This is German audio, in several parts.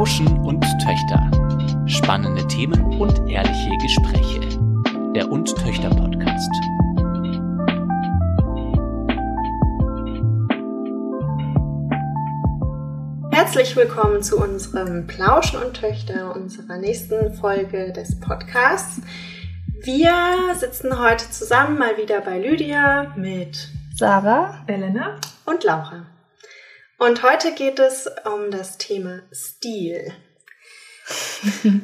Plauschen und Töchter. Spannende Themen und ehrliche Gespräche. Der Und Töchter Podcast. Herzlich willkommen zu unserem Plauschen und Töchter, unserer nächsten Folge des Podcasts. Wir sitzen heute zusammen mal wieder bei Lydia mit Sarah, Elena und Laura. Und heute geht es um das Thema Stil.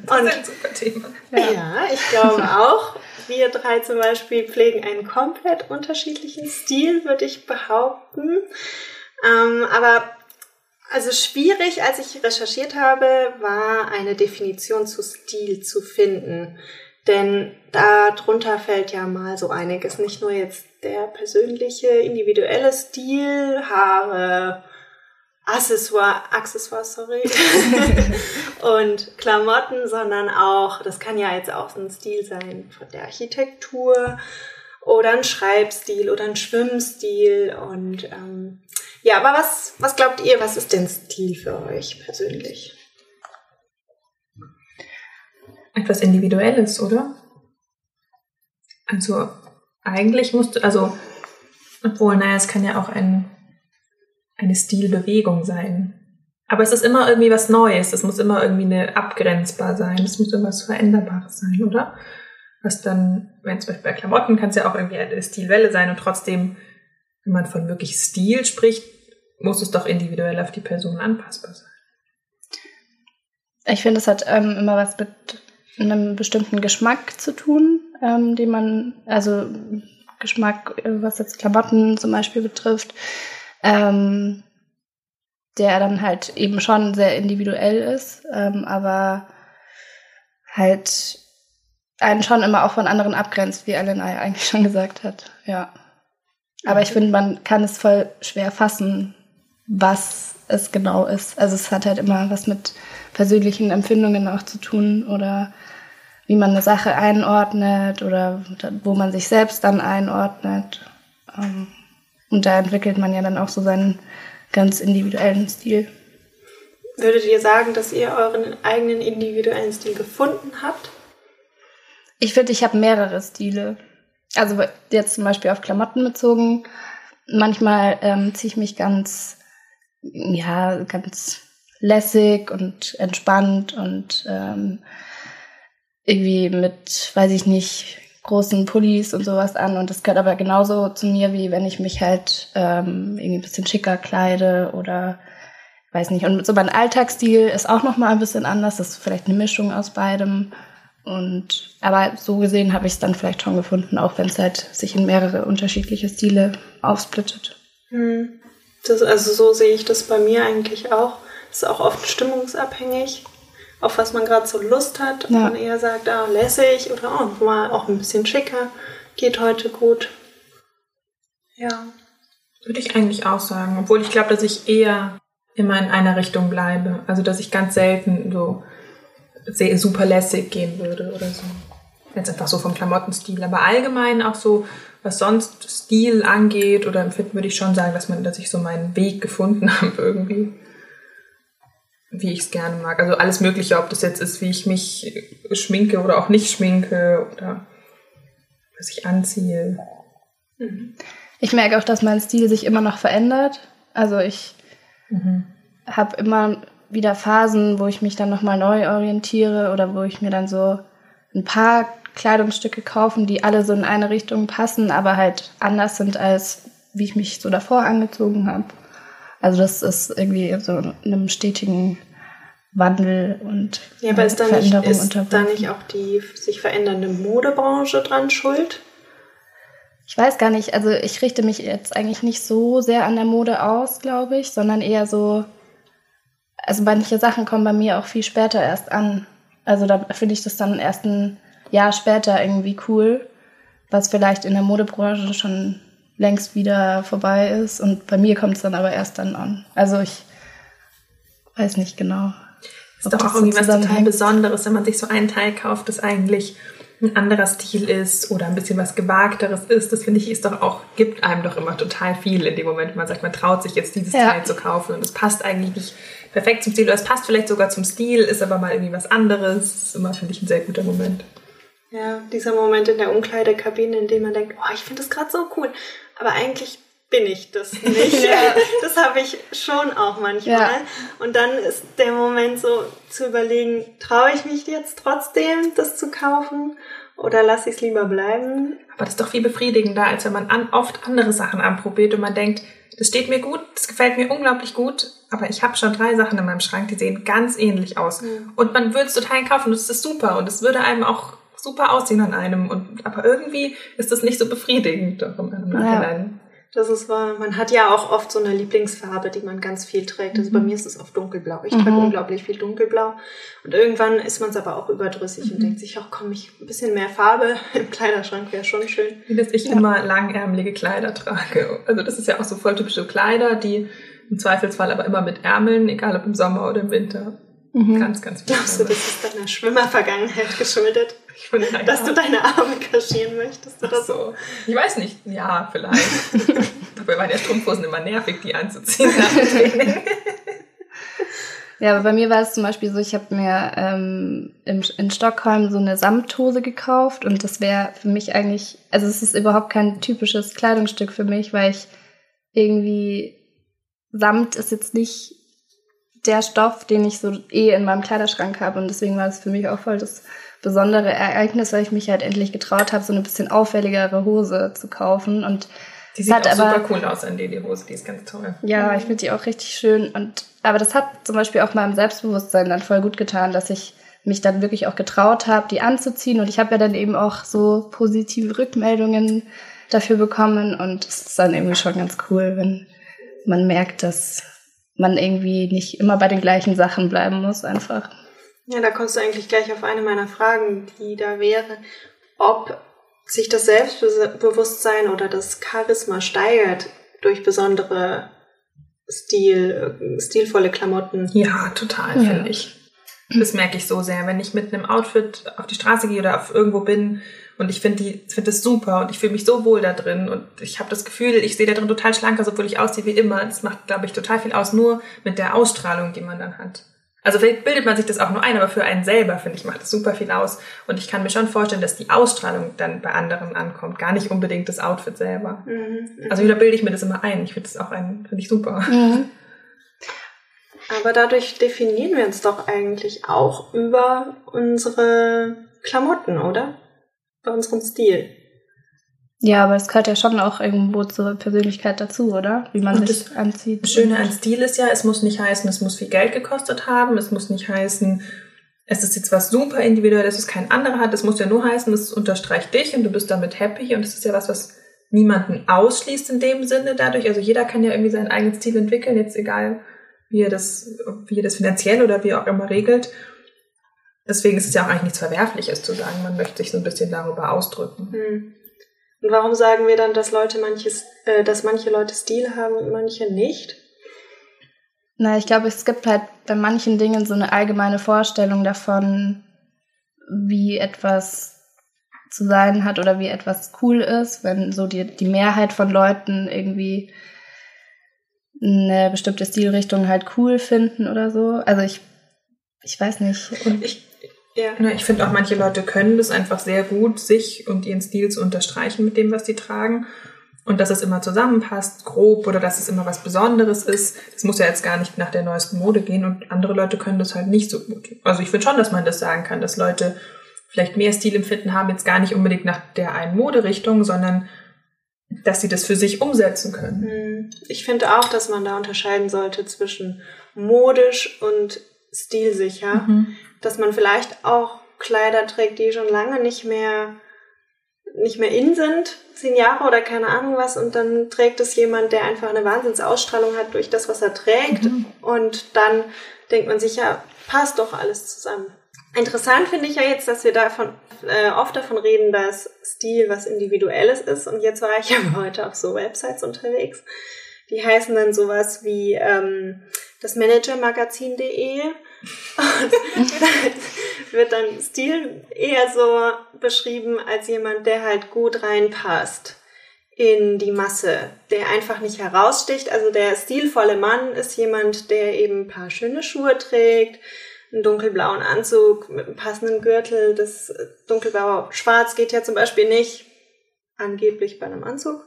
Das ist ein super Thema. Ja. ja, ich glaube auch. Wir drei zum Beispiel pflegen einen komplett unterschiedlichen Stil, würde ich behaupten. Ähm, aber also schwierig, als ich recherchiert habe, war eine Definition zu Stil zu finden. Denn darunter fällt ja mal so einiges. Nicht nur jetzt der persönliche, individuelle Stil, Haare, Accessoire, Accessoire, sorry, und Klamotten, sondern auch, das kann ja jetzt auch ein Stil sein von der Architektur oder ein Schreibstil oder ein Schwimmstil und ähm, ja, aber was, was glaubt ihr, was ist denn Stil für euch persönlich? Etwas Individuelles, oder? Also eigentlich musst du, also, obwohl, naja, es kann ja auch ein eine Stilbewegung sein. Aber es ist immer irgendwie was Neues. Es muss immer irgendwie eine abgrenzbar sein. Es muss irgendwas Veränderbares sein, oder? Was dann, wenn zum Beispiel bei Klamotten kann es ja auch irgendwie eine Stilwelle sein und trotzdem, wenn man von wirklich Stil spricht, muss es doch individuell auf die Person anpassbar sein. Ich finde, es hat ähm, immer was mit einem bestimmten Geschmack zu tun, ähm, den man, also Geschmack, äh, was jetzt Klamotten zum Beispiel betrifft, ähm, der dann halt eben schon sehr individuell ist, ähm, aber halt einen schon immer auch von anderen abgrenzt, wie ja eigentlich schon gesagt hat. Ja. Aber ich finde, man kann es voll schwer fassen, was es genau ist. Also es hat halt immer was mit persönlichen Empfindungen auch zu tun oder wie man eine Sache einordnet oder wo man sich selbst dann einordnet. Ähm, und da entwickelt man ja dann auch so seinen ganz individuellen Stil. Würdet ihr sagen, dass ihr euren eigenen individuellen Stil gefunden habt? Ich finde, ich habe mehrere Stile. Also jetzt zum Beispiel auf Klamotten bezogen. Manchmal ähm, ziehe ich mich ganz, ja, ganz lässig und entspannt und ähm, irgendwie mit, weiß ich nicht, großen Pullis und sowas an. Und das gehört aber genauso zu mir, wie wenn ich mich halt ähm, irgendwie ein bisschen schicker kleide oder weiß nicht. Und so mein Alltagsstil ist auch nochmal ein bisschen anders. Das ist vielleicht eine Mischung aus beidem. Und aber so gesehen habe ich es dann vielleicht schon gefunden, auch wenn es halt sich in mehrere unterschiedliche Stile aufsplittet. Hm. Das, also so sehe ich das bei mir eigentlich auch. Ist auch oft stimmungsabhängig auf was man gerade so Lust hat. Und ja. man eher sagt, ah, lässig oder oh, mal auch ein bisschen schicker, geht heute gut. Ja. Würde ich eigentlich auch sagen. Obwohl ich glaube, dass ich eher immer in einer Richtung bleibe. Also, dass ich ganz selten so sehr super lässig gehen würde oder so. Jetzt einfach so vom Klamottenstil. Aber allgemein auch so, was sonst Stil angeht oder empfinden, würde ich schon sagen, dass man, dass ich so meinen Weg gefunden habe irgendwie wie ich es gerne mag. Also alles Mögliche, ob das jetzt ist, wie ich mich schminke oder auch nicht schminke oder was ich anziehe. Mhm. Ich merke auch, dass mein Stil sich immer noch verändert. Also ich mhm. habe immer wieder Phasen, wo ich mich dann nochmal neu orientiere oder wo ich mir dann so ein paar Kleidungsstücke kaufen, die alle so in eine Richtung passen, aber halt anders sind, als wie ich mich so davor angezogen habe. Also das ist irgendwie so in einem stetigen Wandel und ja, aber ist da nicht, ist da nicht auch die sich verändernde Modebranche dran schuld? Ich weiß gar nicht. Also ich richte mich jetzt eigentlich nicht so sehr an der Mode aus, glaube ich, sondern eher so. Also manche Sachen kommen bei mir auch viel später erst an. Also da finde ich das dann erst ein Jahr später irgendwie cool, was vielleicht in der Modebranche schon längst wieder vorbei ist. Und bei mir kommt es dann aber erst dann an. Also ich weiß nicht genau. Ist doch auch irgendwie was total Besonderes, wenn man sich so einen Teil kauft, das eigentlich ein anderer Stil ist oder ein bisschen was Gewagteres ist. Das finde ich ist doch auch, gibt einem doch immer total viel in dem Moment, man sagt, man traut sich jetzt dieses ja. Teil zu kaufen und es passt eigentlich nicht perfekt zum Stil oder es passt vielleicht sogar zum Stil, ist aber mal irgendwie was anderes. Das ist immer, finde ich, ein sehr guter Moment. Ja, dieser Moment in der Umkleidekabine, in dem man denkt, oh, ich finde das gerade so cool. Aber eigentlich bin ich das nicht. ja. Das habe ich schon auch manchmal. Ja. Und dann ist der Moment so zu überlegen, traue ich mich jetzt trotzdem, das zu kaufen? Oder lasse ich es lieber bleiben? Aber das ist doch viel befriedigender, als wenn man an, oft andere Sachen anprobiert und man denkt, das steht mir gut, das gefällt mir unglaublich gut, aber ich habe schon drei Sachen in meinem Schrank, die sehen ganz ähnlich aus. Mhm. Und man würde es total kaufen es ist super und es würde einem auch super aussehen an einem. Und, aber irgendwie ist das nicht so befriedigend doch im Nachhinein. Ja. Das ist wahr. Man hat ja auch oft so eine Lieblingsfarbe, die man ganz viel trägt. Also mhm. bei mir ist es oft dunkelblau. Ich mhm. trage unglaublich viel dunkelblau. Und irgendwann ist man es aber auch überdrüssig mhm. und denkt sich, ach komm, ich ein bisschen mehr Farbe im Kleiderschrank wäre schon schön. Wie dass ich ja. immer langärmelige Kleider trage. Also das ist ja auch so voll typische Kleider, die im Zweifelsfall aber immer mit Ärmeln, egal ob im Sommer oder im Winter. Mhm. Ganz, ganz viel. Glaubst du, das ist deiner Schwimmervergangenheit geschuldet? Dass du deine Arme kaschieren möchtest oder so. Ich weiß nicht. Ja, vielleicht. Dabei waren ja Strumpfhosen immer nervig, die anzuziehen Ja, aber bei mir war es zum Beispiel so, ich habe mir ähm, in, in Stockholm so eine Samthose gekauft und das wäre für mich eigentlich, also es ist überhaupt kein typisches Kleidungsstück für mich, weil ich irgendwie Samt ist jetzt nicht der Stoff, den ich so eh in meinem Kleiderschrank habe und deswegen war es für mich auch voll das besondere Ereignis, weil ich mich halt endlich getraut habe, so eine bisschen auffälligere Hose zu kaufen. Und die sieht auch aber, super cool aus an dir, die Hose, die ist ganz toll. Ja, ich finde die auch richtig schön. Und aber das hat zum Beispiel auch meinem Selbstbewusstsein dann voll gut getan, dass ich mich dann wirklich auch getraut habe, die anzuziehen. Und ich habe ja dann eben auch so positive Rückmeldungen dafür bekommen. Und es ist dann irgendwie schon ganz cool, wenn man merkt, dass man irgendwie nicht immer bei den gleichen Sachen bleiben muss, einfach. Ja, da kommst du eigentlich gleich auf eine meiner Fragen, die da wäre, ob sich das Selbstbewusstsein oder das Charisma steigert durch besondere Stil, stilvolle Klamotten. Ja, total, ja. finde ich. Das merke ich so sehr, wenn ich mit einem Outfit auf die Straße gehe oder auf irgendwo bin und ich finde die finde das super und ich fühle mich so wohl da drin und ich habe das Gefühl, ich sehe da drin total schlank aus, obwohl ich aussehe wie immer. Das macht, glaube ich, total viel aus, nur mit der Ausstrahlung, die man dann hat. Also vielleicht bildet man sich das auch nur ein, aber für einen selber, finde ich, macht das super viel aus. Und ich kann mir schon vorstellen, dass die Ausstrahlung dann bei anderen ankommt, gar nicht unbedingt das Outfit selber. Mhm. Also wieder bilde ich mir das immer ein. Ich finde das auch ein, finde ich super. Mhm. Aber dadurch definieren wir uns doch eigentlich auch über unsere Klamotten, oder? Bei unserem Stil. Ja, aber es gehört ja schon auch irgendwo zur Persönlichkeit dazu, oder? Wie man und sich das anzieht. Das Schöne an Stil ist ja, es muss nicht heißen, es muss viel Geld gekostet haben, es muss nicht heißen, es ist jetzt was super individuelles, was kein anderer hat. Es muss ja nur heißen, es unterstreicht dich und du bist damit happy und es ist ja was, was niemanden ausschließt in dem Sinne dadurch. Also jeder kann ja irgendwie seinen eigenen Stil entwickeln, jetzt egal, wie er das, wie er das finanziell oder wie er auch immer regelt. Deswegen ist es ja auch eigentlich nichts Verwerfliches zu sagen, man möchte sich so ein bisschen darüber ausdrücken. Hm. Und warum sagen wir dann, dass Leute manches, äh, dass manche Leute Stil haben und manche nicht? Na, ich glaube, es gibt halt bei manchen Dingen so eine allgemeine Vorstellung davon, wie etwas zu sein hat oder wie etwas cool ist, wenn so die, die Mehrheit von Leuten irgendwie eine bestimmte Stilrichtung halt cool finden oder so. Also ich, ich weiß nicht. Und ich, ja. Ne, ich finde auch, manche Leute können das einfach sehr gut, sich und ihren Stil zu unterstreichen mit dem, was sie tragen. Und dass es immer zusammenpasst, grob, oder dass es immer was Besonderes ist. Das muss ja jetzt gar nicht nach der neuesten Mode gehen und andere Leute können das halt nicht so gut. Also ich finde schon, dass man das sagen kann, dass Leute vielleicht mehr Stilempfinden haben, jetzt gar nicht unbedingt nach der einen Moderichtung, sondern dass sie das für sich umsetzen können. Hm. Ich finde auch, dass man da unterscheiden sollte zwischen modisch und stilsicher. Mhm dass man vielleicht auch Kleider trägt, die schon lange nicht mehr nicht mehr in sind, zehn Jahre oder keine Ahnung was, und dann trägt es jemand, der einfach eine Wahnsinnsausstrahlung hat durch das, was er trägt, mhm. und dann denkt man sich, ja, passt doch alles zusammen. Interessant finde ich ja jetzt, dass wir davon äh, oft davon reden, dass Stil was Individuelles ist, und jetzt war ich ja heute auf so Websites unterwegs, die heißen dann sowas wie ähm, das Managermagazin.de Und wird dann Stil eher so beschrieben als jemand, der halt gut reinpasst in die Masse, der einfach nicht heraussticht. Also der stilvolle Mann ist jemand, der eben ein paar schöne Schuhe trägt, einen dunkelblauen Anzug mit einem passenden Gürtel. Das dunkelblau schwarz geht ja zum Beispiel nicht, angeblich bei einem Anzug.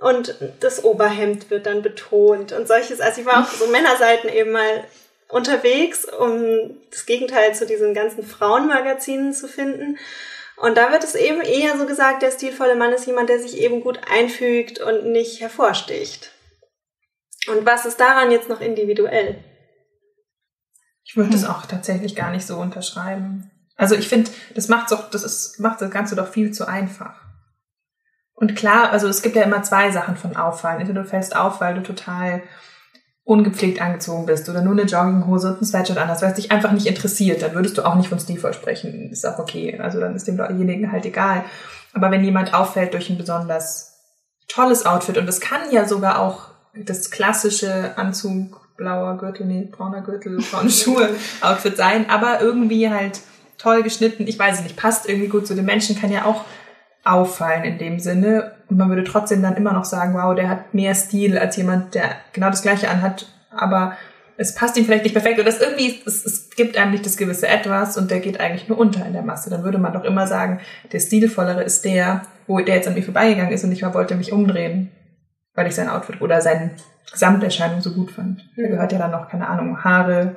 Und das Oberhemd wird dann betont und solches. Also ich war auf so Männerseiten eben mal unterwegs, um das Gegenteil zu diesen ganzen Frauenmagazinen zu finden. Und da wird es eben eher so gesagt, der stilvolle Mann ist jemand, der sich eben gut einfügt und nicht hervorsticht. Und was ist daran jetzt noch individuell? Ich würde das auch tatsächlich gar nicht so unterschreiben. Also ich finde, das macht doch, das ist, macht das Ganze doch viel zu einfach. Und klar, also es gibt ja immer zwei Sachen von auffallen. Entweder du fällst auf, weil du total ungepflegt angezogen bist oder nur eine Jogginghose und ein Sweatshirt anders, weil es dich einfach nicht interessiert, dann würdest du auch nicht von stilvoll sprechen. Ist auch okay. Also dann ist demjenigen halt egal. Aber wenn jemand auffällt durch ein besonders tolles Outfit und das kann ja sogar auch das klassische Anzug, blauer Gürtel, nee, brauner Gürtel, braune Schuhe Outfit sein, aber irgendwie halt toll geschnitten, ich weiß es nicht, passt irgendwie gut zu den Menschen, kann ja auch auffallen in dem Sinne. Und man würde trotzdem dann immer noch sagen, wow, der hat mehr Stil als jemand, der genau das gleiche anhat, aber es passt ihm vielleicht nicht perfekt oder das irgendwie, es, es gibt einem nicht das gewisse Etwas und der geht eigentlich nur unter in der Masse. Dann würde man doch immer sagen, der stilvollere ist der, wo der jetzt an mir vorbeigegangen ist und ich mal wollte mich umdrehen, weil ich sein Outfit oder seine Gesamterscheinung so gut fand. Da gehört ja dann noch, keine Ahnung, Haare,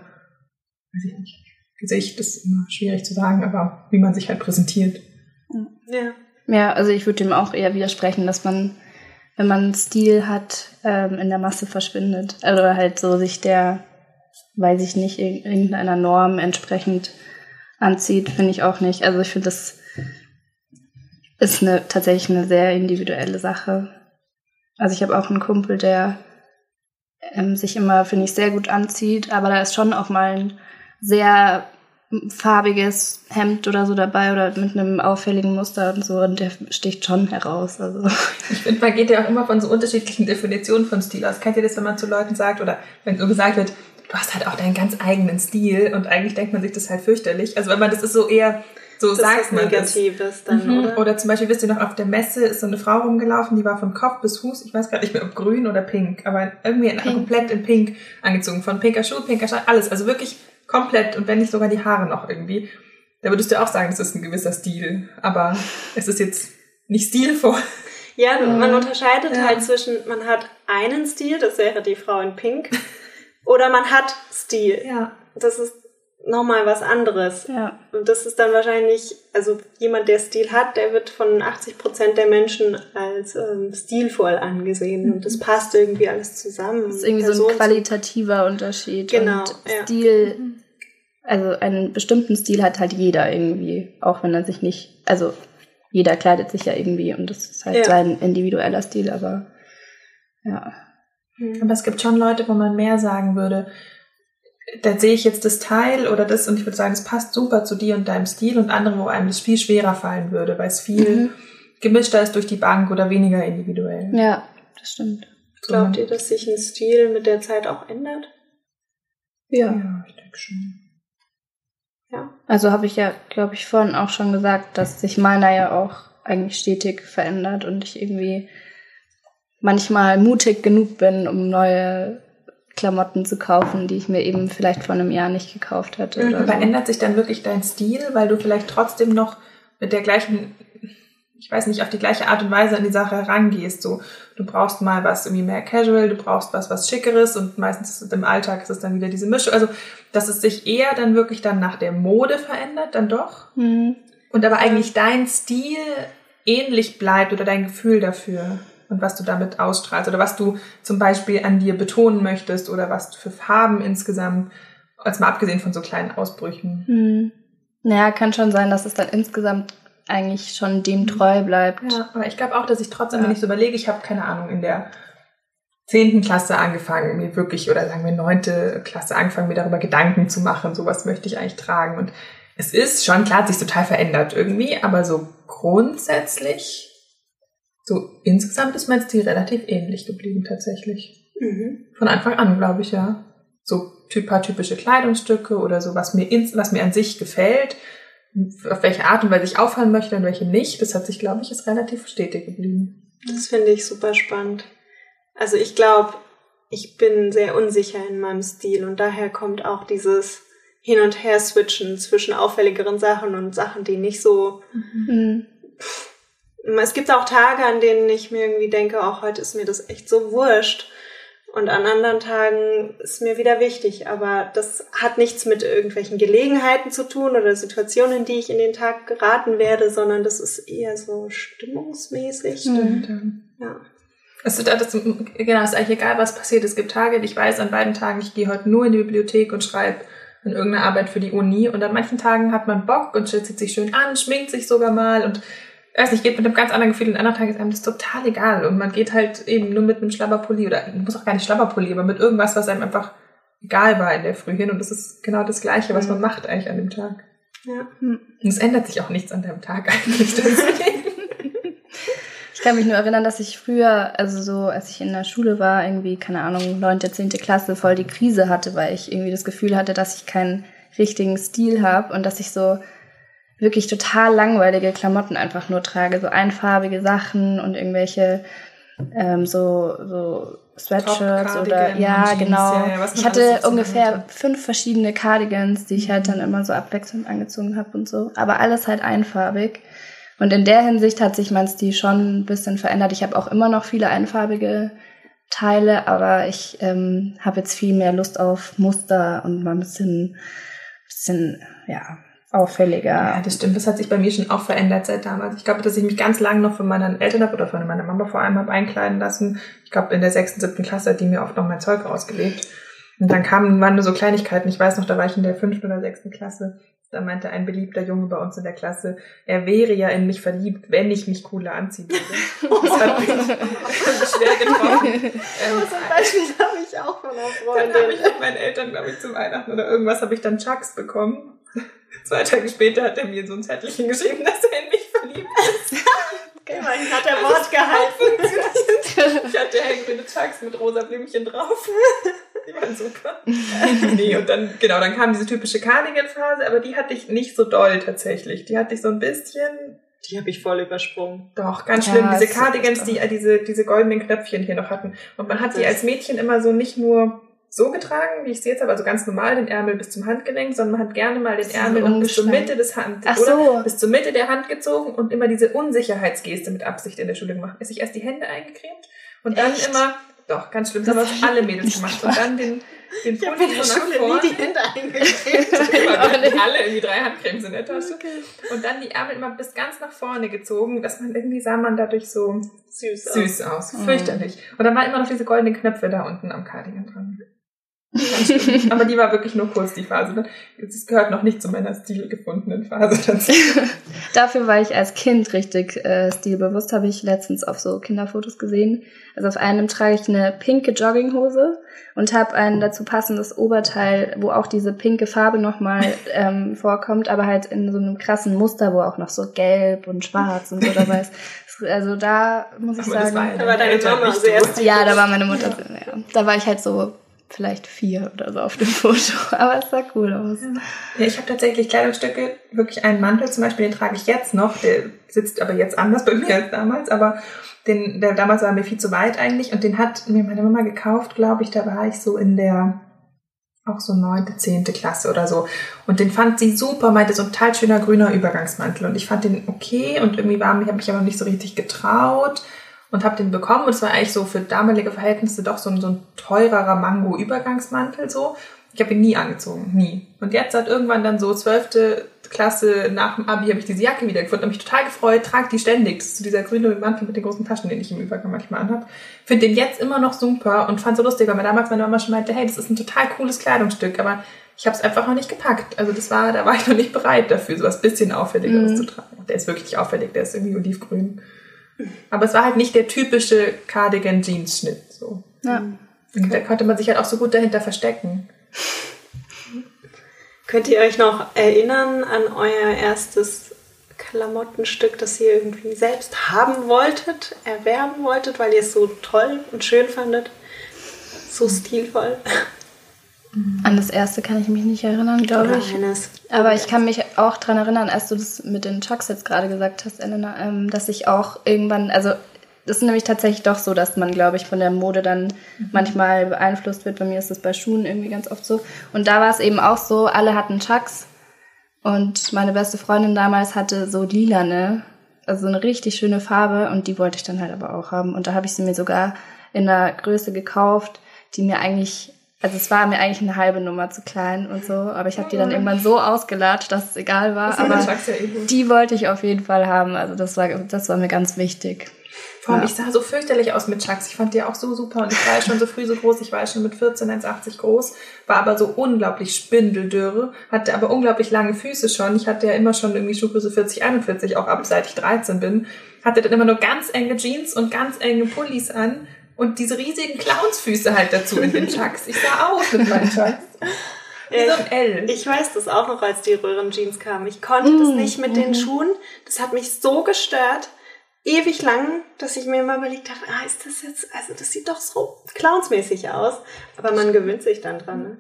weiß ich nicht, Gesicht, ist immer schwierig zu sagen, aber wie man sich halt präsentiert. Ja. Ja, also ich würde dem auch eher widersprechen, dass man, wenn man Stil hat, ähm, in der Masse verschwindet. Also halt so sich der, weiß ich nicht, irgendeiner Norm entsprechend anzieht, finde ich auch nicht. Also ich finde, das ist eine, tatsächlich eine sehr individuelle Sache. Also ich habe auch einen Kumpel, der ähm, sich immer, finde ich, sehr gut anzieht, aber da ist schon auch mal ein sehr farbiges Hemd oder so dabei oder mit einem auffälligen Muster und so und der sticht schon heraus. Also. Ich finde, man geht ja auch immer von so unterschiedlichen Definitionen von Stil aus. Kennt ihr das, wenn man zu Leuten sagt oder wenn so gesagt wird, du hast halt auch deinen ganz eigenen Stil und eigentlich denkt man sich das halt fürchterlich. Also wenn man das ist so eher so das sagt man Negatives dann, mhm. oder? Oder zum Beispiel, wisst ihr noch, auf der Messe ist so eine Frau rumgelaufen, die war von Kopf bis Fuß, ich weiß gar nicht mehr, ob grün oder pink, aber irgendwie in, komplett in pink angezogen. Von pinker Schuh, pinker Schal, alles. Also wirklich Komplett und wenn nicht sogar die Haare noch irgendwie. Da würdest du auch sagen, es ist ein gewisser Stil. Aber es ist jetzt nicht stilvoll. Ja, man unterscheidet ja. halt zwischen, man hat einen Stil, das wäre die Frau in Pink, oder man hat Stil. Ja. Das ist nochmal was anderes. Ja. Und das ist dann wahrscheinlich, also jemand, der Stil hat, der wird von 80 Prozent der Menschen als ähm, stilvoll angesehen. Mhm. Und das passt irgendwie alles zusammen. Das ist irgendwie Person so ein qualitativer Unterschied. Genau. Und Stil, ja. Also einen bestimmten Stil hat halt jeder irgendwie, auch wenn er sich nicht, also jeder kleidet sich ja irgendwie und das ist halt ja. sein individueller Stil, aber ja. Aber es gibt schon Leute, wo man mehr sagen würde, da sehe ich jetzt das Teil oder das und ich würde sagen, es passt super zu dir und deinem Stil und andere, wo einem das viel schwerer fallen würde, weil es viel mhm. gemischter ist durch die Bank oder weniger individuell. Ja, das stimmt. Glaubt ihr, dass sich ein Stil mit der Zeit auch ändert? Ja, ja ich denke schon. Ja. Also habe ich ja, glaube ich, vorhin auch schon gesagt, dass sich meiner ja auch eigentlich stetig verändert und ich irgendwie manchmal mutig genug bin, um neue Klamotten zu kaufen, die ich mir eben vielleicht vor einem Jahr nicht gekauft hätte. Mhm. Aber so. ändert sich dann wirklich dein Stil, weil du vielleicht trotzdem noch mit der gleichen, ich weiß nicht, auf die gleiche Art und Weise an die Sache herangehst. So, du brauchst mal was irgendwie mehr casual, du brauchst was, was schickeres und meistens im Alltag ist es dann wieder diese Mischung. Also, dass es sich eher dann wirklich dann nach der Mode verändert, dann doch. Mhm. Und aber eigentlich dein Stil ähnlich bleibt oder dein Gefühl dafür und was du damit ausstrahlst oder was du zum Beispiel an dir betonen möchtest oder was du für Farben insgesamt, als mal abgesehen von so kleinen Ausbrüchen. Hm. Naja, kann schon sein, dass es dann insgesamt eigentlich schon dem mhm. treu bleibt. Ja, aber ich glaube auch, dass ich trotzdem, ja. wenn ich so überlege, ich habe keine Ahnung, in der zehnten Klasse angefangen, mir wirklich, oder sagen wir neunte Klasse angefangen, mir darüber Gedanken zu machen, so was möchte ich eigentlich tragen. Und es ist schon klar, hat sich total verändert irgendwie, aber so grundsätzlich so, insgesamt ist mein Stil relativ ähnlich geblieben tatsächlich. Mhm. Von Anfang an, glaube ich, ja. So paar typische Kleidungsstücke oder so, was mir, ins, was mir an sich gefällt, auf welche Art und Weise ich auffallen möchte und welche nicht. Das hat sich, glaube ich, ist relativ stetig geblieben. Das finde ich super spannend. Also ich glaube, ich bin sehr unsicher in meinem Stil und daher kommt auch dieses Hin- und Her-Switchen zwischen auffälligeren Sachen und Sachen, die nicht so. Mhm. Es gibt auch Tage, an denen ich mir irgendwie denke, auch heute ist mir das echt so wurscht. Und an anderen Tagen ist mir wieder wichtig. Aber das hat nichts mit irgendwelchen Gelegenheiten zu tun oder Situationen, in die ich in den Tag geraten werde, sondern das ist eher so stimmungsmäßig. Stimmt. Ja. Also das, genau, ist eigentlich egal, was passiert. Es gibt Tage, ich weiß an beiden Tagen, ich gehe heute nur in die Bibliothek und schreibe an irgendeine Arbeit für die Uni. Und an manchen Tagen hat man Bock und zieht sich schön an, schminkt sich sogar mal und weiß nicht, geht mit einem ganz anderen Gefühl. Und an anderen Tagen ist einem das total egal. Und man geht halt eben nur mit einem Schlabberpulli oder muss auch gar nicht Schlabberpulli, aber mit irgendwas, was einem einfach egal war in der Früh hin. Und das ist genau das Gleiche, was man macht eigentlich an dem Tag. Ja. Und es ändert sich auch nichts an deinem Tag eigentlich. Ich kann mich nur erinnern, dass ich früher, also so, als ich in der Schule war, irgendwie, keine Ahnung, neunte, zehnte Klasse, voll die Krise hatte, weil ich irgendwie das Gefühl hatte, dass ich keinen richtigen Stil habe und dass ich so wirklich total langweilige Klamotten einfach nur trage, so einfarbige Sachen und irgendwelche ähm, so, so Sweatshirts oder ja, Jeans, genau. Ja, ja, ich hatte ungefähr hatte. fünf verschiedene Cardigans, die ich halt dann immer so abwechselnd angezogen habe und so, aber alles halt einfarbig. Und in der Hinsicht hat sich mein Stil schon ein bisschen verändert. Ich habe auch immer noch viele einfarbige Teile, aber ich ähm, habe jetzt viel mehr Lust auf Muster und mal ein bisschen, bisschen ja, auffälliger. Ja, das stimmt. Das hat sich bei mir schon auch verändert seit damals. Ich glaube, dass ich mich ganz lange noch von meinen Eltern habe oder von meiner Mama vor allem habe einkleiden lassen. Ich glaube, in der sechsten, siebten Klasse hat die mir oft noch mein Zeug rausgelegt. Und dann kamen, waren nur so Kleinigkeiten. Ich weiß noch, da war ich in der fünften oder sechsten Klasse. Da meinte ein beliebter Junge bei uns in der Klasse, er wäre ja in mich verliebt, wenn ich mich cooler anziehen würde. Das hat mich schwer getroffen. Ähm, so ein Beispiel habe ich auch von einer Freundin. Dann habe ich mit meinen Eltern, glaube ich, zu Weihnachten oder irgendwas habe ich dann Chucks bekommen. Zwei Tage später hat er mir so ein Zettelchen geschrieben, dass er in mich verliebt ist. Immerhin hat er Wort gehalten. Ich hatte hellgrüne Chucks mit rosa Blümchen drauf. Die waren super. nee, und dann, genau, dann kam diese typische Cardigan-Phase, aber die hatte ich nicht so doll tatsächlich. Die hatte ich so ein bisschen. Die habe ich voll übersprungen. Doch, ganz schlimm. Ja, diese Cardigans, die diese, diese goldenen Knöpfchen hier noch hatten. Und man hat die als Mädchen immer so nicht nur so getragen, wie ich sie jetzt habe, also ganz normal den Ärmel bis zum Handgelenk, sondern man hat gerne mal den Ärmel noch bis zur Mitte des Hand Ach oder so. bis zur Mitte der Hand gezogen und immer diese Unsicherheitsgeste mit Absicht in der Schule gemacht. Er sich erst die Hände eingecremt und dann Echt? immer doch, ganz schlimm. Das, haben alle Mädels gemacht. Und dann den, den Pulli so nach Schule vorne. nie die Hände eingecremt. alle irgendwie drei Handcremes in der Tasche. Okay. Und dann die Ärmel immer bis ganz nach vorne gezogen, dass man irgendwie sah man dadurch so süß, süß aus. aus. Fürchterlich. Und dann waren immer noch diese goldenen Knöpfe da unten am Cardigan dran. Aber die war wirklich nur kurz, die Phase. Es gehört noch nicht zu meiner stilgefundenen Phase dazu. Dafür war ich als Kind richtig äh, stilbewusst, habe ich letztens auf so Kinderfotos gesehen. Also auf einem trage ich eine pinke Jogginghose und habe ein dazu passendes Oberteil, wo auch diese pinke Farbe nochmal ähm, vorkommt, aber halt in so einem krassen Muster, wo auch noch so gelb und schwarz und so dabei ist. Also da muss ich aber sagen. da war deine Mama sehr Ja, da war meine Mutter. Ja. Da war ich halt so vielleicht vier oder so auf dem Foto, aber es sah cool aus. Ja, ich habe tatsächlich Kleidungsstücke, wirklich einen Mantel zum Beispiel, den trage ich jetzt noch, der sitzt aber jetzt anders bei mir als damals, aber den, der damals war mir viel zu weit eigentlich. Und den hat mir meine Mama gekauft, glaube ich, da war ich so in der auch so neunte, zehnte Klasse oder so. Und den fand sie super, meinte so ein total schöner grüner Übergangsmantel. Und ich fand den okay. Und irgendwie war mich, habe mich aber nicht so richtig getraut und habe den bekommen. Und es war eigentlich so für damalige Verhältnisse doch so ein, so ein teurerer Mango-Übergangsmantel so. Ich habe ihn nie angezogen, nie. Und jetzt hat irgendwann dann so zwölfte Klasse nach dem Abi habe ich diese Jacke wieder gefunden, habe mich total gefreut, trage die ständig. Das ist so dieser grüne Mantel mit den großen Taschen, den ich im Übergang manchmal anhabe. Finde den jetzt immer noch super und fand so lustig, weil mir damals meine Mama schon meinte, hey, das ist ein total cooles Kleidungsstück, aber ich habe es einfach noch nicht gepackt. Also das war, da war ich noch nicht bereit dafür, so was bisschen auffälligeres mhm. zu tragen. Der ist wirklich auffällig, der ist irgendwie olivgrün. Aber es war halt nicht der typische Cardigan-Jeans-Schnitt. So. Ja. Und da konnte man sich halt auch so gut dahinter verstecken. Könnt ihr euch noch erinnern an euer erstes Klamottenstück, das ihr irgendwie selbst haben wolltet, erwerben wolltet, weil ihr es so toll und schön fandet? So stilvoll? An das erste kann ich mich nicht erinnern, glaube ich. eines. Aber ich kann mich auch dran erinnern, als du das mit den Chucks jetzt gerade gesagt hast, Elena, ähm, dass ich auch irgendwann, also das ist nämlich tatsächlich doch so, dass man, glaube ich, von der Mode dann manchmal beeinflusst wird. Bei mir ist das bei Schuhen irgendwie ganz oft so. Und da war es eben auch so, alle hatten Chucks und meine beste Freundin damals hatte so lilane, also eine richtig schöne Farbe und die wollte ich dann halt aber auch haben. Und da habe ich sie mir sogar in einer Größe gekauft, die mir eigentlich, also es war mir eigentlich eine halbe Nummer zu klein und so, aber ich habe die dann irgendwann so ausgelatscht, dass es egal war. Aber die wollte ich auf jeden Fall haben. Also das war, das war mir ganz wichtig. Vor allem, Ja. ich sah so fürchterlich aus mit Chucks. Ich fand die auch so super und ich war ja schon so früh so groß. Ich war schon mit 14, 1,80 groß, war aber so unglaublich spindeldürre, hatte aber unglaublich lange Füße schon. Ich hatte ja immer schon irgendwie Schuhgröße 40, 41, auch ab seit ich 13 bin. Hatte dann immer nur ganz enge Jeans und ganz enge Pullis an und diese riesigen Clownsfüße halt dazu in den Chucks. Ich sah aus mit meinen Chucks. Wie so ein L. Ich weiß das auch noch, als die Röhrenjeans kamen. Ich konnte das nicht mit den Schuhen. Das hat mich so gestört, ewig lang, dass ich mir immer überlegt habe, ah, ist das jetzt, also das sieht doch so clownsmäßig aus. Aber man gewöhnt sich dann dran. Ne?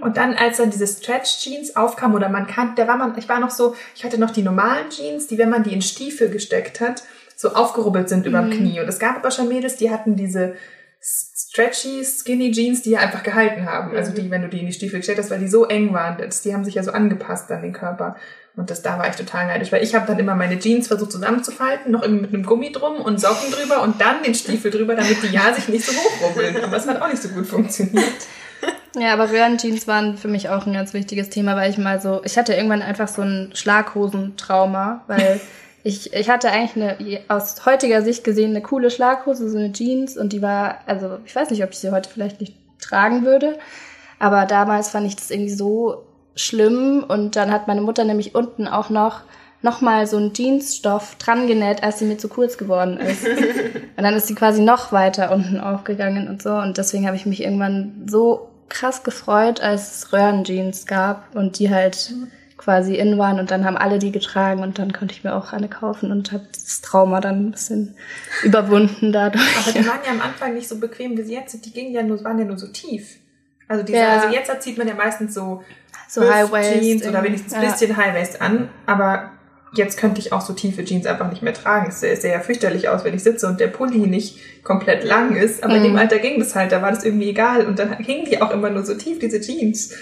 Und dann, als dann diese Stretch Jeans aufkamen oder man kann, da war man, ich war noch so, ich hatte noch die normalen Jeans, die, wenn man die in Stiefel gesteckt hat, so aufgerubbelt sind überm Knie. Und es gab aber schon Mädels, die hatten diese stretchy, skinny Jeans, die ja einfach gehalten haben. Also die, wenn du die in die Stiefel gesteckt hast, weil die so eng waren, die haben sich ja so angepasst an den Körper. Und das, da war ich total neidisch, weil ich habe dann immer meine Jeans versucht zusammenzufalten, noch irgendwie mit einem Gummi drum und Socken drüber und dann den Stiefel drüber, damit die ja sich nicht so hochrubbeln. Aber es hat auch nicht so gut funktioniert. Ja, aber Röhrenjeans waren für mich auch ein ganz wichtiges Thema, weil ich mal so, ich hatte irgendwann einfach so ein Schlaghosentrauma, weil ich, ich hatte eigentlich eine, aus heutiger Sicht gesehen, eine coole Schlaghose, so eine Jeans und die war, also ich weiß nicht, ob ich sie heute vielleicht nicht tragen würde, aber damals fand ich das irgendwie so schlimm und dann hat meine Mutter nämlich unten auch noch nochmal so einen Jeansstoff dran genäht, als sie mir zu kurz geworden ist. Und dann ist sie quasi noch weiter unten aufgegangen und so. Und deswegen habe ich mich irgendwann so krass gefreut, als es Röhrenjeans gab und die halt quasi in waren und dann haben alle die getragen und dann konnte ich mir auch eine kaufen und habe das Trauma dann ein bisschen überwunden dadurch. Aber die waren ja am Anfang nicht so bequem, wie sie jetzt sind. Die gingen ja nur, waren ja nur so tief. Also, diese, Ja. also jetzt zieht man ja meistens so, So High-Waist Jeans oder wenigstens ein Ja. bisschen High-Waist an. Aber jetzt könnte ich auch so tiefe Jeans einfach nicht mehr tragen. Es sähe sehr fürchterlich aus, wenn ich sitze und der Pulli nicht komplett lang ist. Aber in dem Mhm. Alter ging das halt, da war das irgendwie egal. Und dann hingen die auch immer nur so tief, diese Jeans.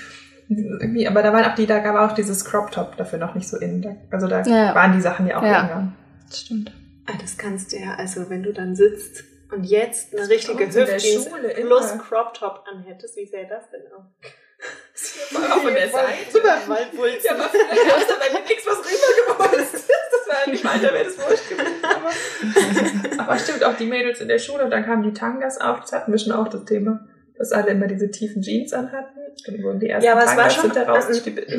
Irgendwie, aber da waren auch die, da gab auch dieses Crop Top dafür noch nicht so in. Da, also da Ja. waren die Sachen ja auch Ja. länger. Das stimmt. Ah, das kannst du ja, also wenn du dann sitzt und jetzt eine richtige in der Hüftjeans Schule immer. plus Crop Top anhättest, wie sähe das denn aus? Auch von der Seite. Super Waldwulst. Ja, aber es da bei mir nichts, was rübergewolzt ist. Das war nicht mal, da wäre das wurscht gewesen. Aber, aber stimmt, auch die Mädels in der Schule, und dann kamen die Tangas auf, das hatten wir schon auch das Thema, dass alle immer diese tiefen Jeans anhatten. Dann wurden die ersten Ja, aber es war schon- sind da raus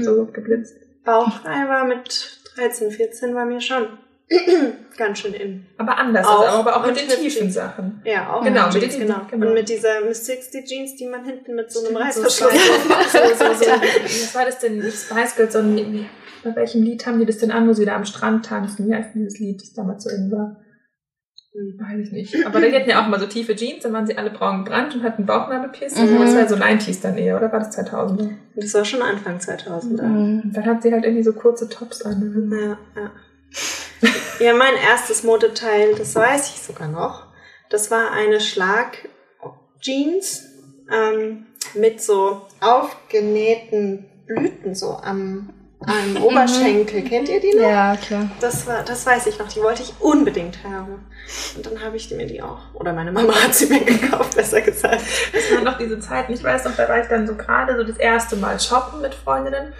so geblitzt. Bauchfrei war mit 13, 14 war mir schon ganz schön in. Aber anders, Auch. also, aber auch mit den tiefen Sachen. Ja, auch Genau, mit mit Jeans, den- genau. genau. Und mit dieser Miss 60 Jeans, die man hinten mit so einem Reißverschluss so, so, so. Was war das denn? Nicht Spice Girls, sondern bei welchem Lied haben die das denn an, wo sie da am Strand tanzen? Wie heißt dieses Lied, das damals so in war? Hm. Weiß ich nicht. Aber die hatten ja auch mal so tiefe Jeans, dann waren sie alle braun gebrannt und hatten Bauchnabelpiercing. Mhm. Das war so 90s dann eher, oder war das 2000er? Das war schon Anfang 2000er. Mhm. Dann hat sie halt irgendwie so kurze Tops an. Ja, ja. ja, mein erstes Modeteil, das weiß ich sogar noch. Das war eine Schlag-Jeans ähm, mit so aufgenähten Blüten so am, am Oberschenkel. Kennt ihr die noch? Ja, klar. Das war, das weiß ich noch. Die wollte ich unbedingt haben. Und dann habe ich mir die auch. Oder meine Mama hat sie mir gekauft, besser gesagt. Das waren noch diese Zeiten, ich weiß noch, da war ich dann so gerade so das erste Mal shoppen mit Freundinnen.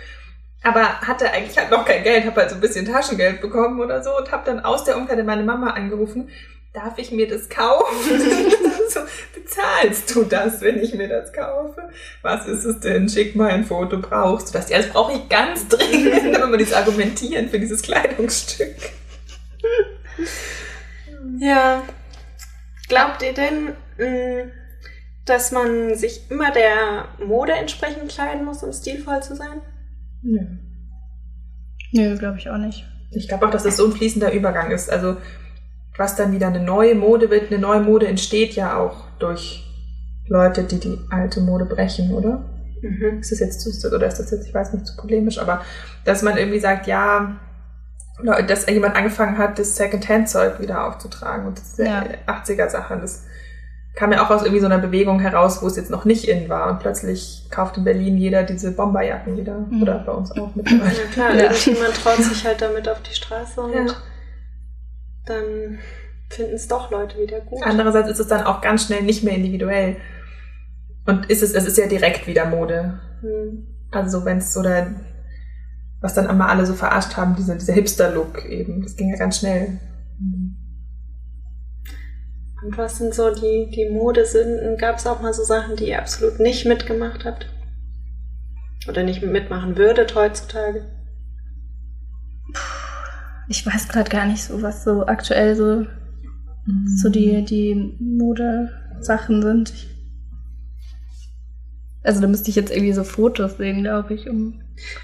Aber hatte eigentlich halt noch kein Geld, habe halt so ein bisschen Taschengeld bekommen oder so und habe dann aus der Umkleide meine Mama angerufen, darf ich mir das kaufen? so, bezahlst du das, wenn ich mir das kaufe? Was ist es denn? Schick mal ein Foto, brauchst du das? Ja, das brauche ich ganz dringend, wenn wir dieses Argumentieren für dieses Kleidungsstück. Ja. Glaubt ihr denn, mh, dass man sich immer der Mode entsprechend kleiden muss, um stilvoll zu sein? Ja. Nö, glaube ich auch nicht. Ich glaube auch, dass das so ein fließender Übergang ist. Also, was dann wieder eine neue Mode wird, eine neue Mode entsteht ja auch durch Leute, die die alte Mode brechen, oder? Mhm. Ist das jetzt zu, oder ist das jetzt, ich weiß nicht, zu polemisch, aber dass man irgendwie sagt, ja, dass jemand angefangen hat, das Secondhand-Zeug wieder aufzutragen und das ja. 80er-Sachen, das kam ja auch aus irgendwie so einer Bewegung heraus, wo es jetzt noch nicht in war und plötzlich kauft in Berlin jeder diese Bomberjacken wieder mhm. oder bei uns auch mittlerweile. Ja klar, ja. irgendjemand traut sich halt damit auf die Straße und ja. Dann finden es doch Leute wieder gut. Andererseits ist es dann auch ganz schnell nicht mehr individuell. Und ist es, es ist ja direkt wieder Mode. Mhm. Also wenn es oder was dann immer alle so verarscht haben, dieser, dieser Hipster-Look eben. Das ging ja ganz schnell. Und was sind so die, die Modesünden? Gab es auch mal so Sachen, die ihr absolut nicht mitgemacht habt? Oder nicht mitmachen würdet heutzutage? Ich weiß gerade gar nicht so, was so aktuell so, mhm. so die, die Modesachen sind. Ich also da müsste ich jetzt irgendwie so Fotos sehen, glaube ich. Um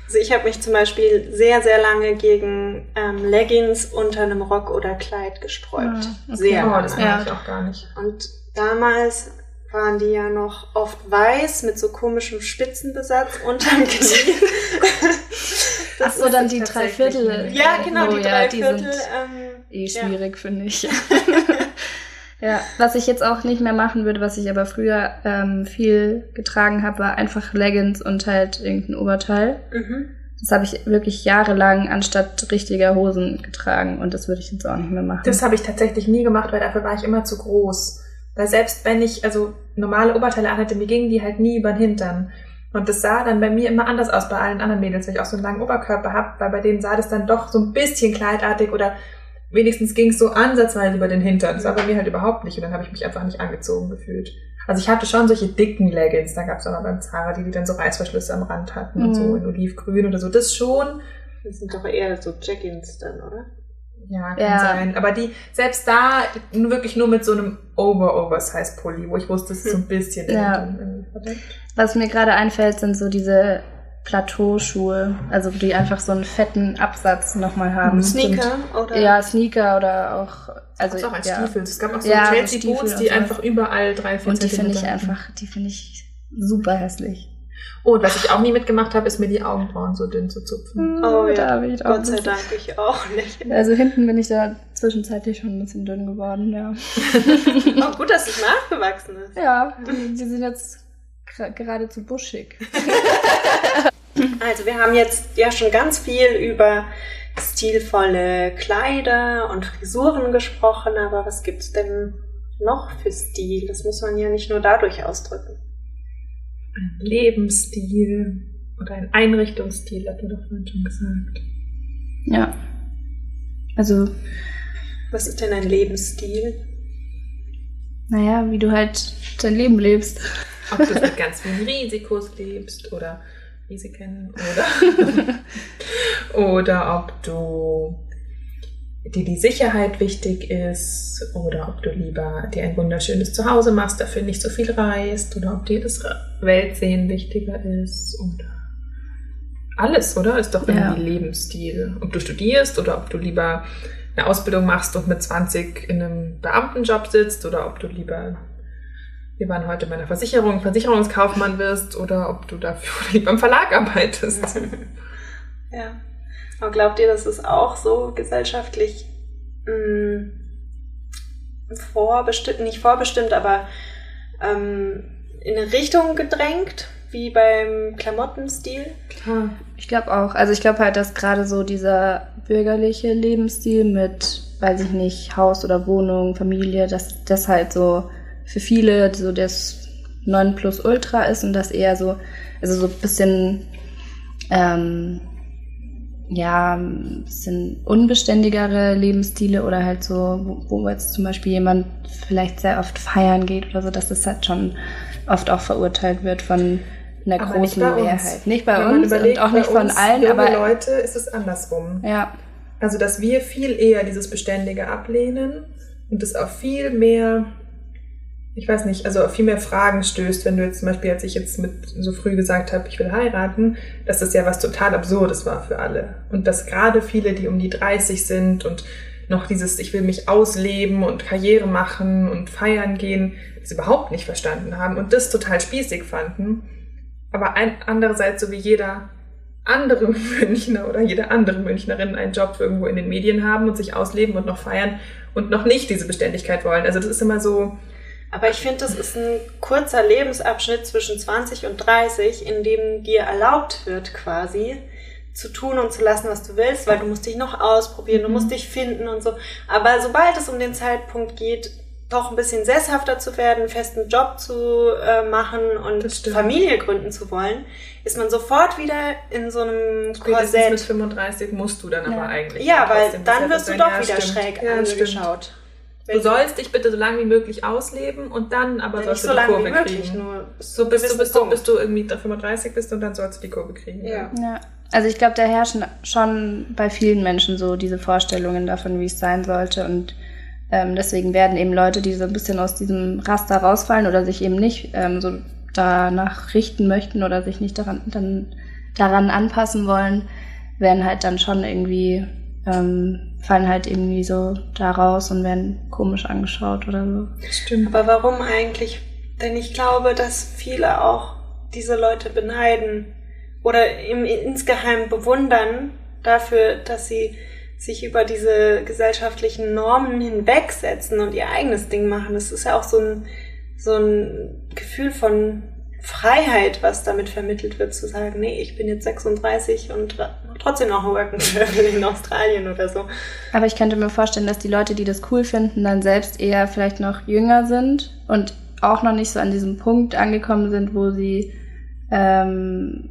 also ich habe mich zum Beispiel sehr, sehr lange gegen ähm, Leggings unter einem Rock oder Kleid gesträubt. Ah, okay. Sehr oh, das ja. ich auch gar nicht. Und damals waren die ja noch oft weiß mit so komischem Spitzenbesatz unterm Knie. Ach so, dann die Dreiviertel. Ja, genau, oh, die Dreiviertel. Ja, ähm, eh schwierig, ja. finde ich. Ja, was ich jetzt auch nicht mehr machen würde, was ich aber früher ähm, viel getragen habe, war einfach Leggings und halt irgendein Oberteil. Mhm. Das habe ich wirklich jahrelang anstatt richtiger Hosen getragen und das würde ich jetzt auch nicht mehr machen. Das habe ich tatsächlich nie gemacht, weil dafür war ich immer zu groß. Weil selbst wenn ich also normale Oberteile anhatte, mir gingen die halt nie über den Hintern. Und das sah dann bei mir immer anders aus bei allen anderen Mädels, weil ich auch so einen langen Oberkörper habe, weil bei denen sah das dann doch so ein bisschen kleidartig oder wenigstens ging es so ansatzweise über den Hintern. Das war bei mir halt überhaupt nicht. Und dann habe ich mich einfach nicht angezogen gefühlt. Also ich hatte schon solche dicken Leggings, da gab es auch mal beim Zara, die, die dann so Reißverschlüsse am Rand hatten mhm. und so mhm. in Olivgrün oder so. Das schon. Das sind doch eher so Jackins dann, oder? Ja, kann ja. sein. Aber die, selbst da, wirklich nur mit so einem Over-Oversize-Pulli, wo ich wusste, es ist so ein bisschen ja. Was mir gerade einfällt, sind so diese Plateauschuhe, also die einfach so einen fetten Absatz nochmal haben. Sneaker und, oder? Ja, Sneaker oder auch. Also, es auch als ja. Stiefel. Es gab auch so ja, Chelsea Boots, die einfach überall drei, vier Und die finde ich einfach, die finde ich super hässlich. Und was ich auch nie mitgemacht habe, ist mir die Augenbrauen so dünn zu zupfen. Hm, oh ja, da ich auch Gott sei Dank ich auch nicht. Also hinten bin ich da zwischenzeitlich schon ein bisschen dünn geworden, ja. oh, gut, dass es nachgewachsen ist. Ja, die, die sind jetzt geradezu buschig. Also wir haben jetzt ja schon ganz viel über stilvolle Kleider und Frisuren gesprochen, aber was gibt's denn noch für Stil? Das muss man ja nicht nur dadurch ausdrücken. Ein Lebensstil oder ein Einrichtungsstil, hat ihr doch vorhin schon gesagt. Ja. Also. Was ist denn ein Lebensstil? Naja, wie du halt dein Leben lebst. Ob du mit ganz vielen Risikos lebst oder Risiken oder, oder ob du dir die Sicherheit wichtig ist oder ob du lieber dir ein wunderschönes Zuhause machst, dafür nicht so viel reist oder ob dir das Weltsehen wichtiger ist oder alles, oder? Ist doch irgendwie ja. Lebensstil. Ob du studierst oder ob du lieber eine Ausbildung machst und mit 20 in einem Beamtenjob sitzt oder ob du lieber wir waren heute bei einer Versicherung, Versicherungskaufmann wirst oder ob du dafür lieber im Verlag arbeitest. ja. Aber glaubt ihr, das ist auch so gesellschaftlich mh, mm, vorbestimmt, nicht vorbestimmt, aber ähm, in eine Richtung gedrängt, wie beim Klamottenstil? Klar. Ich glaube auch. Also ich glaube halt, dass gerade so dieser bürgerliche Lebensstil mit, weiß ich nicht, Haus oder Wohnung, Familie, dass das halt so für viele so das 9 Plus Ultra ist und das eher so, also so ein bisschen, ähm, ja, ein bisschen unbeständigere Lebensstile oder halt so, wo, wo jetzt zum Beispiel jemand vielleicht sehr oft feiern geht oder so, dass das halt schon oft auch verurteilt wird von einer aber großen nicht Mehrheit. Nicht bei Wenn uns überlegt, und auch nicht von allen, aber Leute ist es andersrum. Ja. Also dass wir viel eher dieses Beständige ablehnen und es auch viel mehr ich weiß nicht, also viel mehr Fragen stößt, wenn du jetzt zum Beispiel, als ich jetzt mit so früh gesagt habe, ich will heiraten, dass das ja was total Absurdes war für alle. Und dass gerade viele, die um die 30 sind und noch dieses, ich will mich ausleben und Karriere machen und feiern gehen, das überhaupt nicht verstanden haben und das total spießig fanden. aber ein, andererseits so wie jeder andere Münchner oder jede andere Münchnerin einen Job irgendwo in den Medien haben und sich ausleben und noch feiern und noch nicht diese Beständigkeit wollen. Also das ist immer so. Aber ich finde, das ist ein kurzer Lebensabschnitt zwischen 20 und 30, in dem dir erlaubt wird, quasi zu tun und zu lassen, was du willst, weil du musst dich noch ausprobieren, du musst dich finden und so. Aber sobald es um den Zeitpunkt geht, doch ein bisschen sesshafter zu werden, einen festen Job zu äh, machen und Familie gründen zu wollen, ist man sofort wieder in so einem Korsett. mit 35 musst du dann ja. aber eigentlich. Ja, weil dann wirst du doch ja, wieder stimmt. schräg ja, angeschaut. Du sollst dich bitte so lange wie möglich ausleben und dann aber sollst du so die Kurve kriegen. Nur so bis du, bis, du, bis du irgendwie 35 bist und dann sollst du die Kurve kriegen. Ja. ja. Also ich glaube, da herrschen schon bei vielen Menschen so diese Vorstellungen davon, wie es sein sollte und ähm, deswegen werden eben Leute, die so ein bisschen aus diesem Raster rausfallen oder sich eben nicht ähm, so danach richten möchten oder sich nicht daran, dann, daran anpassen wollen, werden halt dann schon irgendwie, ähm, fallen halt irgendwie so da raus und werden komisch angeschaut oder so. Stimmt. Aber warum eigentlich? Denn ich glaube, dass viele auch diese Leute beneiden oder im, insgeheim bewundern dafür, dass sie sich über diese gesellschaftlichen Normen hinwegsetzen und ihr eigenes Ding machen. Das ist ja auch so ein, so ein Gefühl von Freiheit, was damit vermittelt wird, zu sagen, nee, ich bin jetzt 36 und trotzdem noch ein in Australien oder so. Aber ich könnte mir vorstellen, dass die Leute, die das cool finden, dann selbst eher vielleicht noch jünger sind und auch noch nicht so an diesem Punkt angekommen sind, wo sie ähm,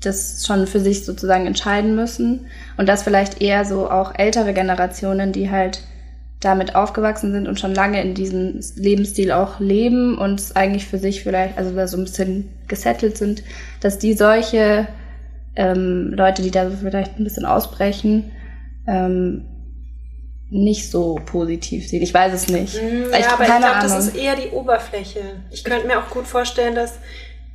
das schon für sich sozusagen entscheiden müssen. Und dass vielleicht eher so auch ältere Generationen, die halt damit aufgewachsen sind und schon lange in diesem Lebensstil auch leben und eigentlich für sich vielleicht, also so ein bisschen gesettelt sind, dass die solche ähm, Leute, die da vielleicht ein bisschen ausbrechen, ähm, nicht so positiv sehen. Ich weiß es nicht. Mm, ja, ich, aber ich glaube, das ist eher die Oberfläche. Ich könnte mir auch gut vorstellen, dass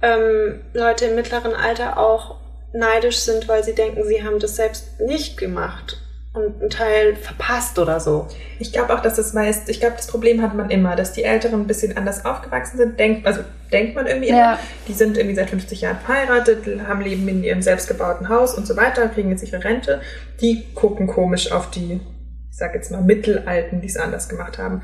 ähm, Leute im mittleren Alter auch neidisch sind, weil sie denken, sie haben das selbst nicht gemacht und einen Teil verpasst oder so. Ich glaube auch, dass das meist, ich glaube, das Problem hat man immer, dass die Älteren ein bisschen anders aufgewachsen sind, denkt, also denkt man irgendwie ja. immer, die sind irgendwie seit 50 Jahren verheiratet, haben Leben in ihrem selbstgebauten Haus und so weiter, kriegen jetzt ihre Rente, die gucken komisch auf die, ich sag jetzt mal, Mittelalten, die es anders gemacht haben.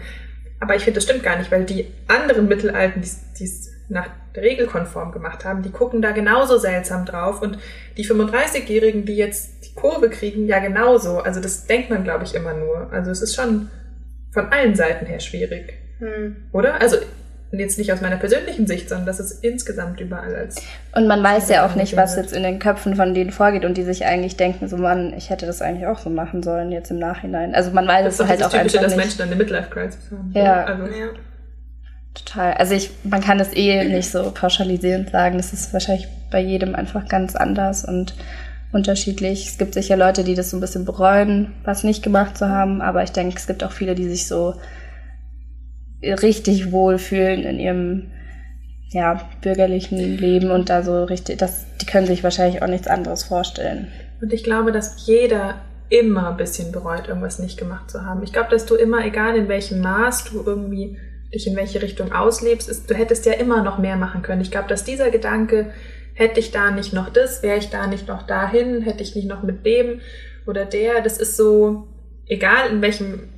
Aber ich finde, das stimmt gar nicht, weil die anderen Mittelalten, die es nach regelkonform gemacht haben, die gucken da genauso seltsam drauf. Und die 35-Jährigen, die jetzt die Kurve kriegen, ja genauso. Also das denkt man, glaube ich, immer nur. Also es ist schon von allen Seiten her schwierig. Hm. Oder? Also jetzt nicht aus meiner persönlichen Sicht, sondern das ist insgesamt überall als. Und man weiß ja auch nicht, was jetzt in den Köpfen von denen vorgeht und die sich eigentlich denken, so Mann, ich hätte das eigentlich auch so machen sollen jetzt im Nachhinein. Also man weiß das es halt auch typische, einfach nicht. Das dass Menschen eine Midlife-Crisis haben. Ja. Also, ja. Total. Also ich, man kann das eh nicht so pauschalisierend sagen. Das ist wahrscheinlich bei jedem einfach ganz anders und unterschiedlich. Es gibt sicher Leute, die das so ein bisschen bereuen, was nicht gemacht zu haben, aber ich denke, es gibt auch viele, die sich so richtig wohlfühlen in ihrem ja, bürgerlichen Leben und da so richtig, das, die können sich wahrscheinlich auch nichts anderes vorstellen. Und ich glaube, dass jeder immer ein bisschen bereut, irgendwas nicht gemacht zu haben. Ich glaube, dass du immer, egal in welchem Maß du irgendwie dich in welche Richtung auslebst, ist, du hättest ja immer noch mehr machen können. Ich glaube, dass dieser Gedanke, hätte ich da nicht noch das, wäre ich da nicht noch dahin, hätte ich nicht noch mit dem oder der, das ist so, egal in welchem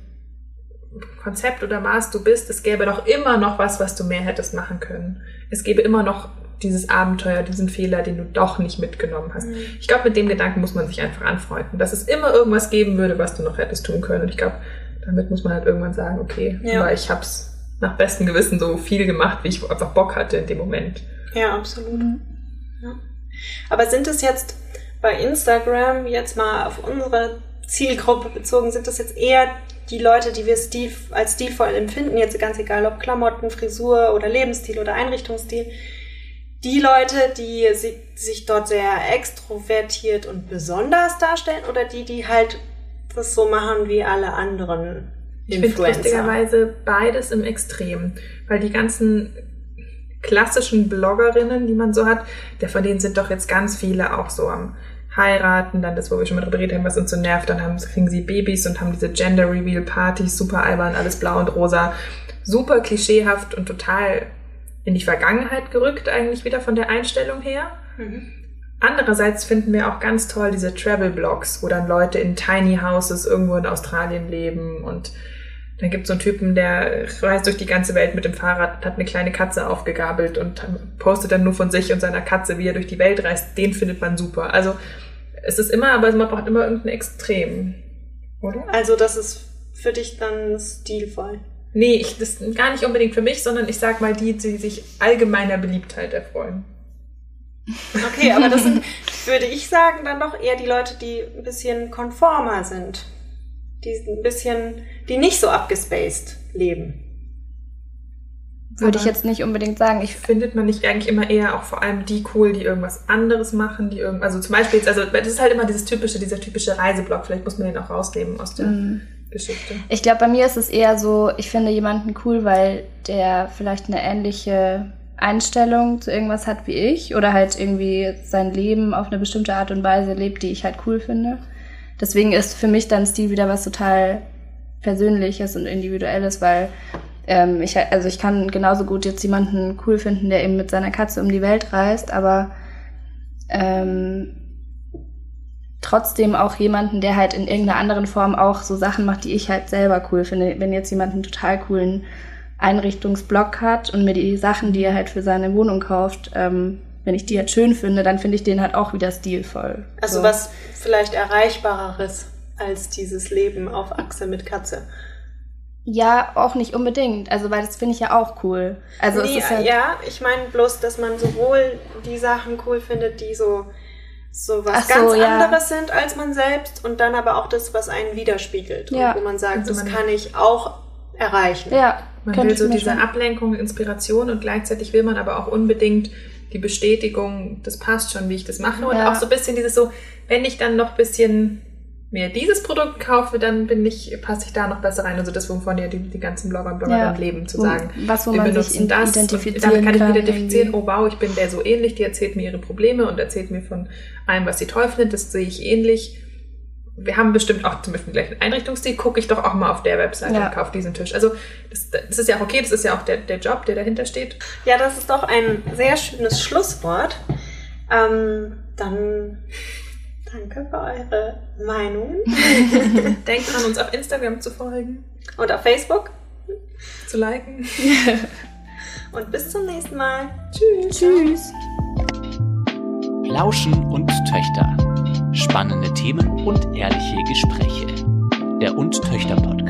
Konzept oder Maß du bist, es gäbe doch immer noch was, was du mehr hättest machen können. Es gäbe immer noch dieses Abenteuer, diesen Fehler, den du doch nicht mitgenommen hast. Mhm. Ich glaube, mit dem Gedanken muss man sich einfach anfreunden, dass es immer irgendwas geben würde, was du noch hättest tun können. Und ich glaube, damit muss man halt irgendwann sagen, okay, ja. aber ich hab's nach bestem Gewissen so viel gemacht, wie ich einfach Bock hatte in dem Moment. Ja, absolut. Ja. Aber sind es jetzt bei Instagram jetzt mal auf unsere Zielgruppe bezogen, sind das jetzt eher die Leute, die wir stil, als stilvoll empfinden, jetzt ganz egal ob Klamotten, Frisur oder Lebensstil oder Einrichtungsstil, die Leute, die sich dort sehr extrovertiert und besonders darstellen oder die, die halt das so machen wie alle anderen ich finde lustigerweise beides im Extrem, weil die ganzen klassischen Bloggerinnen, die man so hat, der von denen sind doch jetzt ganz viele auch so am heiraten, dann das, wo wir schon mal drüber geredet haben, was uns so nervt, dann haben, kriegen sie Babys und haben diese Gender Reveal Partys, super albern, alles blau und rosa, super klischeehaft und total in die Vergangenheit gerückt, eigentlich wieder von der Einstellung her. Mhm. Andererseits finden wir auch ganz toll diese Travel-Blogs, wo dann Leute in Tiny Houses irgendwo in Australien leben und dann gibt es so einen Typen, der reist durch die ganze Welt mit dem Fahrrad, hat eine kleine Katze aufgegabelt und postet dann nur von sich und seiner Katze, wie er durch die Welt reist. Den findet man super. Also es ist immer, aber man braucht immer irgendein Extrem, oder? Also das ist für dich dann stilvoll. Nee, ich, das ist gar nicht unbedingt für mich, sondern ich sag mal die, die sich allgemeiner Beliebtheit erfreuen. Okay, aber das sind, würde ich sagen, dann doch eher die Leute, die ein bisschen konformer sind die ein bisschen, die nicht so abgespaced leben. Würde ich jetzt nicht unbedingt sagen. Ich findet man nicht eigentlich immer eher auch vor allem die cool, die irgendwas anderes machen, die irgend, also zum Beispiel jetzt, also das ist halt immer dieses typische, dieser typische Reiseblock. Vielleicht muss man den auch rausnehmen aus der mm. Geschichte. Ich glaube, bei mir ist es eher so, ich finde jemanden cool, weil der vielleicht eine ähnliche Einstellung zu irgendwas hat wie ich oder halt irgendwie sein Leben auf eine bestimmte Art und Weise lebt, die ich halt cool finde. Deswegen ist für mich dann Stil wieder was total Persönliches und Individuelles, weil ähm, ich, also ich kann genauso gut jetzt jemanden cool finden, der eben mit seiner Katze um die Welt reist, aber ähm, trotzdem auch jemanden, der halt in irgendeiner anderen Form auch so Sachen macht, die ich halt selber cool finde. Wenn jetzt jemand einen total coolen Einrichtungsblock hat und mir die Sachen, die er halt für seine Wohnung kauft, ähm, wenn ich die jetzt schön finde, dann finde ich den halt auch wieder stilvoll. Also so. was vielleicht erreichbareres als dieses Leben auf Achse mit Katze. Ja, auch nicht unbedingt. Also, weil das finde ich ja auch cool. Also, nee, es ist halt ja, ich meine bloß, dass man sowohl die Sachen cool findet, die so, so was so, ganz ja. anderes sind als man selbst und dann aber auch das, was einen widerspiegelt. Ja. Und wo man sagt, also das kann ich auch erreichen. Ja. Man will so diese Ablenkung, Inspiration und gleichzeitig will man aber auch unbedingt die Bestätigung, das passt schon, wie ich das mache. Und ja. auch so ein bisschen dieses so, wenn ich dann noch ein bisschen mir dieses Produkt kaufe, dann bin ich, passe ich da noch besser rein. Also das, wovon ja die, die ganzen Blogger und Blogger ja. dann leben, zu sagen, was, wo wir benutzen das identifizieren damit kann ich identifizieren, irgendwie. oh wow, ich bin der so ähnlich, die erzählt mir ihre Probleme und erzählt mir von allem, was sie toll findet, das sehe ich ähnlich wir haben bestimmt auch zum Beispiel gleich einen Einrichtungsstil, gucke ich doch auch mal auf der Webseite ja. und kaufe diesen Tisch. Also das, das, ist ja auch okay, das ist ja auch der, der Job, der dahinter steht. Ja, das ist doch ein sehr schönes Schlusswort. Ähm, dann danke für eure Meinungen. Denkt dran, uns auf Instagram zu folgen. Und auf Facebook. Zu liken. und bis zum nächsten Mal. Tschüss. Tschüss. Lauschen und Töchter spannende Themen und ehrliche Gespräche. Der Und Töchter Podcast.